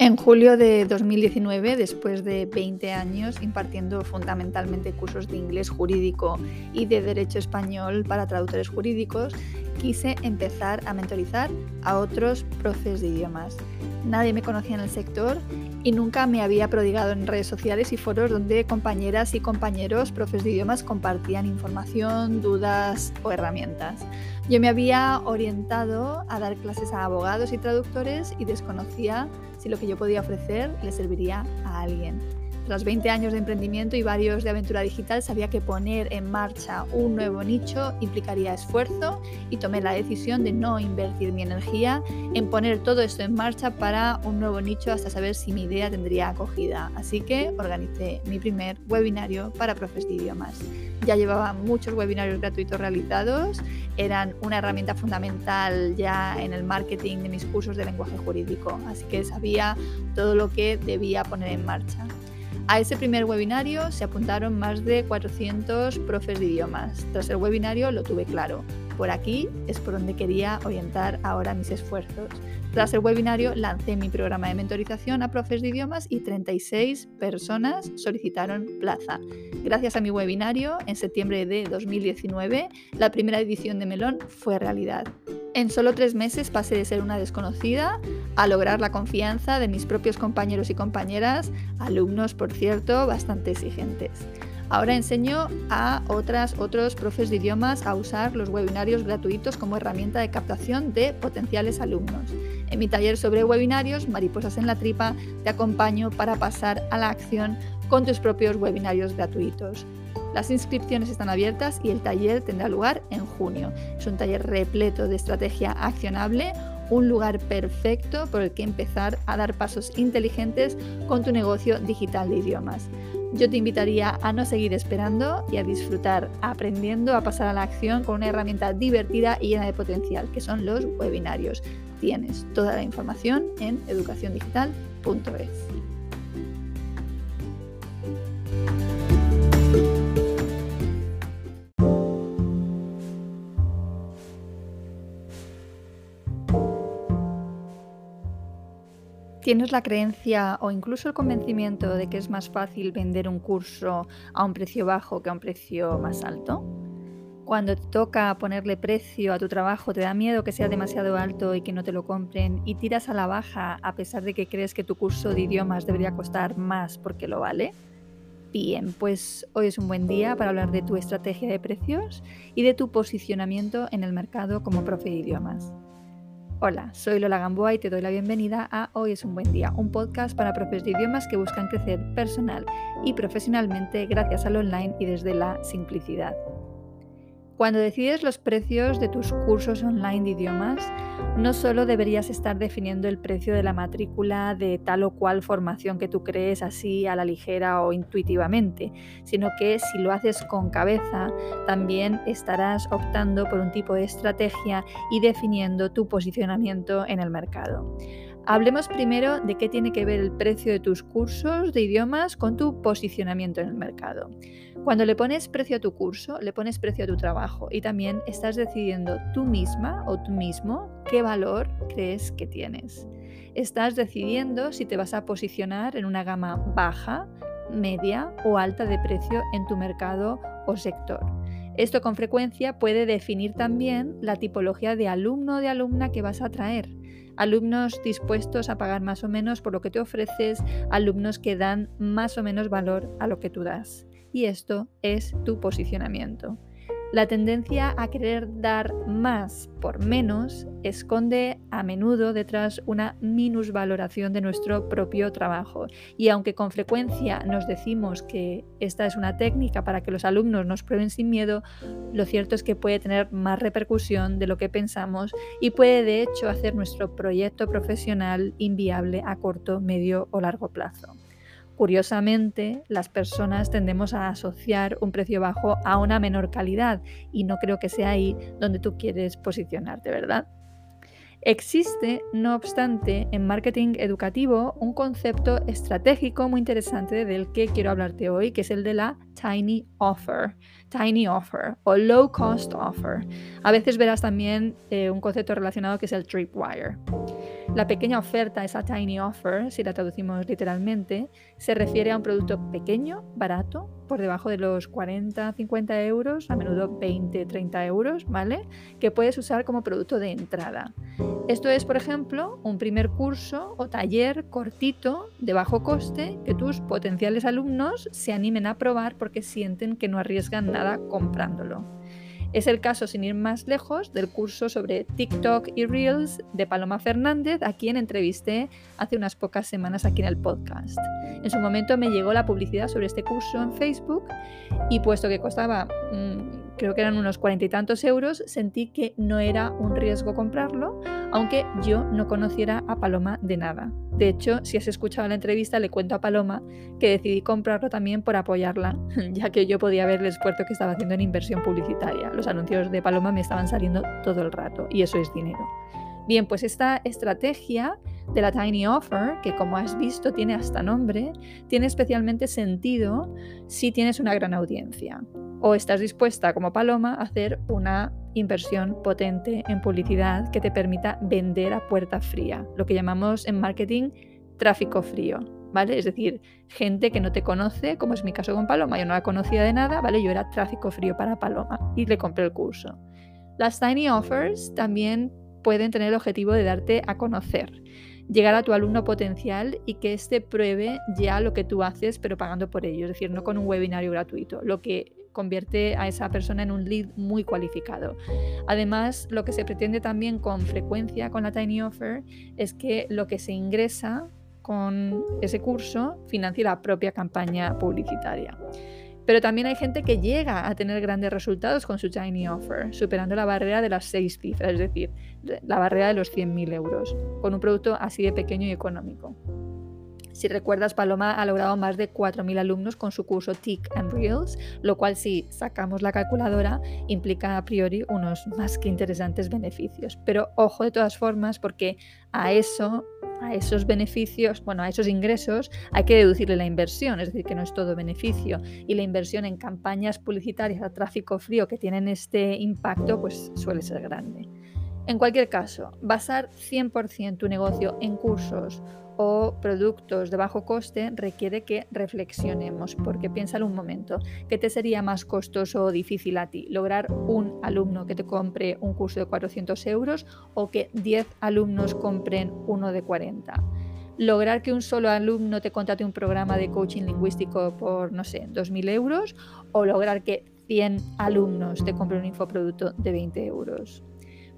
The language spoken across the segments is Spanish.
En julio de 2019, después de 20 años impartiendo fundamentalmente cursos de inglés jurídico y de derecho español para traductores jurídicos, quise empezar a mentorizar a otros profes de idiomas. Nadie me conocía en el sector y nunca me había prodigado en redes sociales y foros donde compañeras y compañeros profes de idiomas compartían información, dudas o herramientas. Yo me había orientado a dar clases a abogados y traductores y desconocía si lo que yo podía ofrecer le serviría a alguien. Tras 20 años de emprendimiento y varios de aventura digital, sabía que poner en marcha un nuevo nicho implicaría esfuerzo y tomé la decisión de no invertir mi energía en poner todo esto en marcha para un nuevo nicho hasta saber si mi idea tendría acogida. Así que organicé mi primer webinario para profes de idiomas. Ya llevaba muchos webinarios gratuitos realizados, eran una herramienta fundamental ya en el marketing de mis cursos de lenguaje jurídico, así que sabía todo lo que debía poner en marcha. A ese primer webinario se apuntaron más de 400 profes de idiomas. Tras el webinario lo tuve claro. Por aquí es por donde quería orientar ahora mis esfuerzos. Tras el webinario lancé mi programa de mentorización a profes de idiomas y 36 personas solicitaron plaza. Gracias a mi webinario, en septiembre de 2019, la primera edición de Melón fue realidad. En solo tres meses pasé de ser una desconocida a lograr la confianza de mis propios compañeros y compañeras, alumnos, por cierto, bastante exigentes. Ahora enseño a otras, otros profes de idiomas a usar los webinarios gratuitos como herramienta de captación de potenciales alumnos. En mi taller sobre webinarios, Mariposas en la Tripa, te acompaño para pasar a la acción con tus propios webinarios gratuitos. Las inscripciones están abiertas y el taller tendrá lugar en junio. Es un taller repleto de estrategia accionable, un lugar perfecto por el que empezar a dar pasos inteligentes con tu negocio digital de idiomas. Yo te invitaría a no seguir esperando y a disfrutar aprendiendo a pasar a la acción con una herramienta divertida y llena de potencial, que son los webinarios. Tienes toda la información en educaciondigital.es. ¿Tienes la creencia o incluso el convencimiento de que es más fácil vender un curso a un precio bajo que a un precio más alto? Cuando te toca ponerle precio a tu trabajo, te da miedo que sea demasiado alto y que no te lo compren y tiras a la baja a pesar de que crees que tu curso de idiomas debería costar más porque lo vale. Bien, pues hoy es un buen día para hablar de tu estrategia de precios y de tu posicionamiento en el mercado como profe de idiomas. Hola, soy Lola Gamboa y te doy la bienvenida a Hoy es un buen día, un podcast para profes de idiomas que buscan crecer personal y profesionalmente gracias al online y desde la simplicidad. Cuando decides los precios de tus cursos online de idiomas, no solo deberías estar definiendo el precio de la matrícula de tal o cual formación que tú crees así a la ligera o intuitivamente, sino que si lo haces con cabeza, también estarás optando por un tipo de estrategia y definiendo tu posicionamiento en el mercado. Hablemos primero de qué tiene que ver el precio de tus cursos de idiomas con tu posicionamiento en el mercado. Cuando le pones precio a tu curso, le pones precio a tu trabajo y también estás decidiendo tú misma o tú mismo qué valor crees que tienes. Estás decidiendo si te vas a posicionar en una gama baja, media o alta de precio en tu mercado o sector. Esto con frecuencia puede definir también la tipología de alumno o de alumna que vas a atraer. Alumnos dispuestos a pagar más o menos por lo que te ofreces, alumnos que dan más o menos valor a lo que tú das y esto es tu posicionamiento. La tendencia a querer dar más por menos esconde a menudo detrás una minusvaloración de nuestro propio trabajo. Y aunque con frecuencia nos decimos que esta es una técnica para que los alumnos nos prueben sin miedo, lo cierto es que puede tener más repercusión de lo que pensamos y puede de hecho hacer nuestro proyecto profesional inviable a corto, medio o largo plazo. Curiosamente, las personas tendemos a asociar un precio bajo a una menor calidad y no creo que sea ahí donde tú quieres posicionarte, ¿verdad? Existe, no obstante, en marketing educativo un concepto estratégico muy interesante del que quiero hablarte hoy, que es el de la tiny offer, tiny offer o low cost offer. A veces verás también eh, un concepto relacionado que es el tripwire. La pequeña oferta, esa tiny offer, si la traducimos literalmente, se refiere a un producto pequeño, barato, por debajo de los 40, 50 euros, a menudo 20, 30 euros, ¿vale? Que puedes usar como producto de entrada. Esto es, por ejemplo, un primer curso o taller cortito de bajo coste que tus potenciales alumnos se animen a probar porque sienten que no arriesgan nada comprándolo. Es el caso, sin ir más lejos, del curso sobre TikTok y Reels de Paloma Fernández, a quien entrevisté hace unas pocas semanas aquí en el podcast. En su momento me llegó la publicidad sobre este curso en Facebook y puesto que costaba, mm, creo que eran unos cuarenta y tantos euros, sentí que no era un riesgo comprarlo, aunque yo no conociera a Paloma de nada. De hecho, si has escuchado la entrevista, le cuento a Paloma que decidí comprarlo también por apoyarla, ya que yo podía ver el esfuerzo que estaba haciendo en inversión publicitaria. Los anuncios de Paloma me estaban saliendo todo el rato y eso es dinero. Bien, pues esta estrategia de la Tiny Offer, que como has visto tiene hasta nombre, tiene especialmente sentido si tienes una gran audiencia o estás dispuesta como Paloma a hacer una inversión potente en publicidad que te permita vender a puerta fría, lo que llamamos en marketing tráfico frío, ¿vale? Es decir, gente que no te conoce, como es mi caso con Paloma, yo no la conocía de nada, ¿vale? Yo era tráfico frío para Paloma y le compré el curso. Las tiny offers también pueden tener el objetivo de darte a conocer, llegar a tu alumno potencial y que éste pruebe ya lo que tú haces, pero pagando por ello, es decir, no con un webinario gratuito, lo que convierte a esa persona en un lead muy cualificado. Además, lo que se pretende también con frecuencia con la Tiny Offer es que lo que se ingresa con ese curso financie la propia campaña publicitaria. Pero también hay gente que llega a tener grandes resultados con su Tiny Offer, superando la barrera de las seis cifras, es decir, la barrera de los 100.000 euros, con un producto así de pequeño y económico. Si recuerdas, Paloma ha logrado más de 4.000 alumnos con su curso TIC and Reels, lo cual si sacamos la calculadora implica a priori unos más que interesantes beneficios. Pero ojo de todas formas porque a eso a esos beneficios, bueno, a esos ingresos hay que deducirle la inversión, es decir, que no es todo beneficio. Y la inversión en campañas publicitarias a tráfico frío que tienen este impacto, pues suele ser grande. En cualquier caso, basar 100% tu negocio en cursos o productos de bajo coste requiere que reflexionemos, porque piénsalo un momento, ¿qué te sería más costoso o difícil a ti? ¿Lograr un alumno que te compre un curso de 400 euros o que 10 alumnos compren uno de 40? lograr que un solo alumno te contrate un programa de coaching lingüístico por, no sé, 2.000 euros o lograr que 100 alumnos te compren un infoproducto de 20 euros.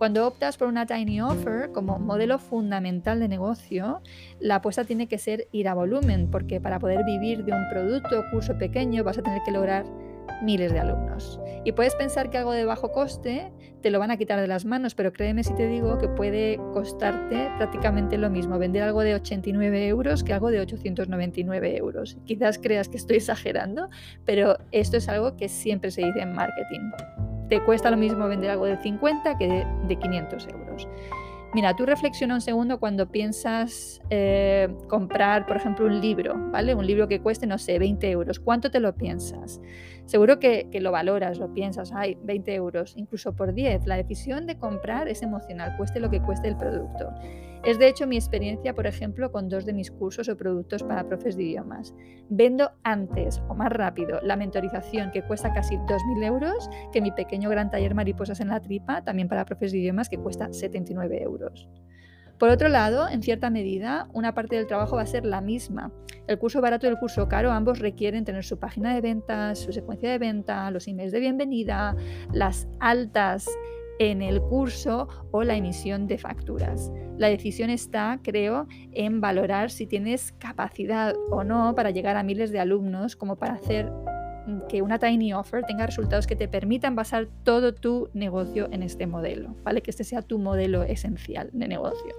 Cuando optas por una tiny offer como modelo fundamental de negocio, la apuesta tiene que ser ir a volumen, porque para poder vivir de un producto o curso pequeño vas a tener que lograr miles de alumnos. Y puedes pensar que algo de bajo coste te lo van a quitar de las manos, pero créeme si te digo que puede costarte prácticamente lo mismo vender algo de 89 euros que algo de 899 euros. Quizás creas que estoy exagerando, pero esto es algo que siempre se dice en marketing te cuesta lo mismo vender algo de 50 que de, 500 euros. Mira, tú reflexiona un segundo cuando piensas eh, comprar, por ejemplo, un libro, ¿vale? Un libro que cueste, no sé, 20 euros. ¿Cuánto te lo piensas? Seguro que, lo valoras, lo piensas, ay, 20 euros, incluso por 10. La decisión de comprar es emocional, cueste lo que cueste el producto. Es de hecho mi experiencia, por ejemplo, con dos de mis cursos o productos para profes de idiomas. Vendo antes o más rápido la mentorización que cuesta casi 2.000 euros que mi pequeño gran taller Mariposas en la Tripa, también para profes de idiomas, que cuesta 79 euros. Por otro lado, en cierta medida, una parte del trabajo va a ser la misma. El curso barato y el curso caro, ambos requieren tener su página de ventas, su secuencia de venta, los emails de bienvenida, las altas en el curso o la emisión de facturas. La decisión está, creo, en valorar si tienes capacidad o no para llegar a miles de alumnos como para hacer que una tiny offer tenga resultados que te permitan basar todo tu negocio en este modelo, ¿vale? Que este sea tu modelo esencial de negocio.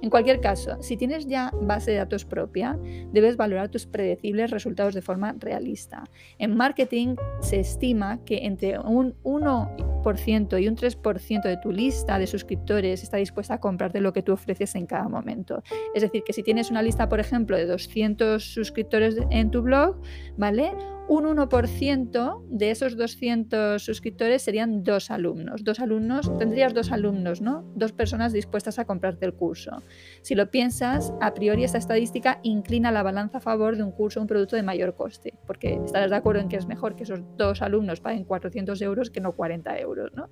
En cualquier caso, si tienes ya base de datos propia, debes valorar tus predecibles resultados de forma realista. En marketing se estima que entre un 1% y un 3% de tu lista de suscriptores está dispuesta a comprarte lo que tú ofreces en cada momento. Es decir, que si tienes una lista, por ejemplo, de 200 suscriptores en tu blog, ¿vale? un 1% de esos 200 suscriptores serían dos alumnos. Dos alumnos, tendrías dos alumnos, ¿no? Dos personas dispuestas a comprarte el curso. Si lo piensas, a priori esta estadística inclina la balanza a favor de un curso o un producto de mayor coste, porque estarás de acuerdo en que es mejor que esos dos alumnos paguen 400 euros que no 40 euros, ¿no?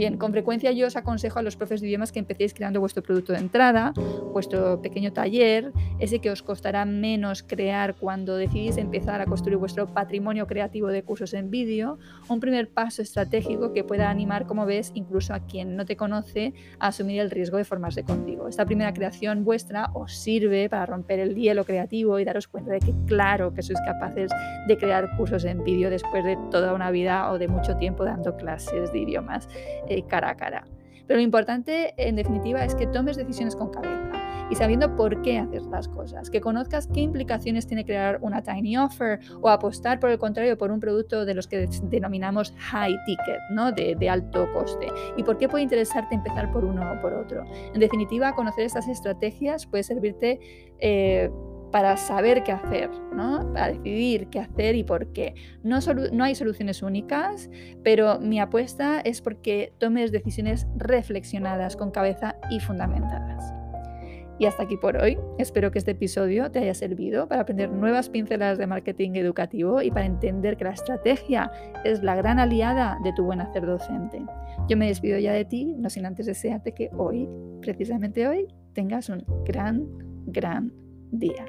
Bien, con frecuencia yo os aconsejo a los profes de idiomas que empecéis creando vuestro producto de entrada, vuestro pequeño taller, ese que os costará menos crear cuando decidís empezar a construir vuestro patrimonio creativo de cursos en vídeo, un primer paso estratégico que pueda animar, como ves, incluso a quien no te conoce a asumir el riesgo de formarse contigo. Esta primera creación vuestra os sirve para romper el hielo creativo y daros cuenta de que claro que sois capaces de crear cursos en vídeo después de toda una vida o de mucho tiempo dando clases de idiomas eh, cara a cara. Pero lo importante, en definitiva, es que tomes decisiones con cabeza y sabiendo por qué hacer las cosas, que conozcas qué implicaciones tiene crear una tiny offer o apostar por el contrario por un producto de los que denominamos high ticket, ¿no? de, alto coste, y por qué puede interesarte empezar por uno o por otro. En definitiva, conocer estas estrategias puede servirte eh, para saber qué hacer, ¿no? para decidir qué hacer y por qué. No, no hay soluciones únicas, pero mi apuesta es porque tomes decisiones reflexionadas, con cabeza y fundamentadas. Y hasta aquí por hoy. Espero que este episodio te haya servido para aprender nuevas pinceladas de marketing educativo y para entender que la estrategia es la gran aliada de tu buen hacer docente. Yo me despido ya de ti, no sin antes desearte que hoy, precisamente hoy, tengas un gran, gran día.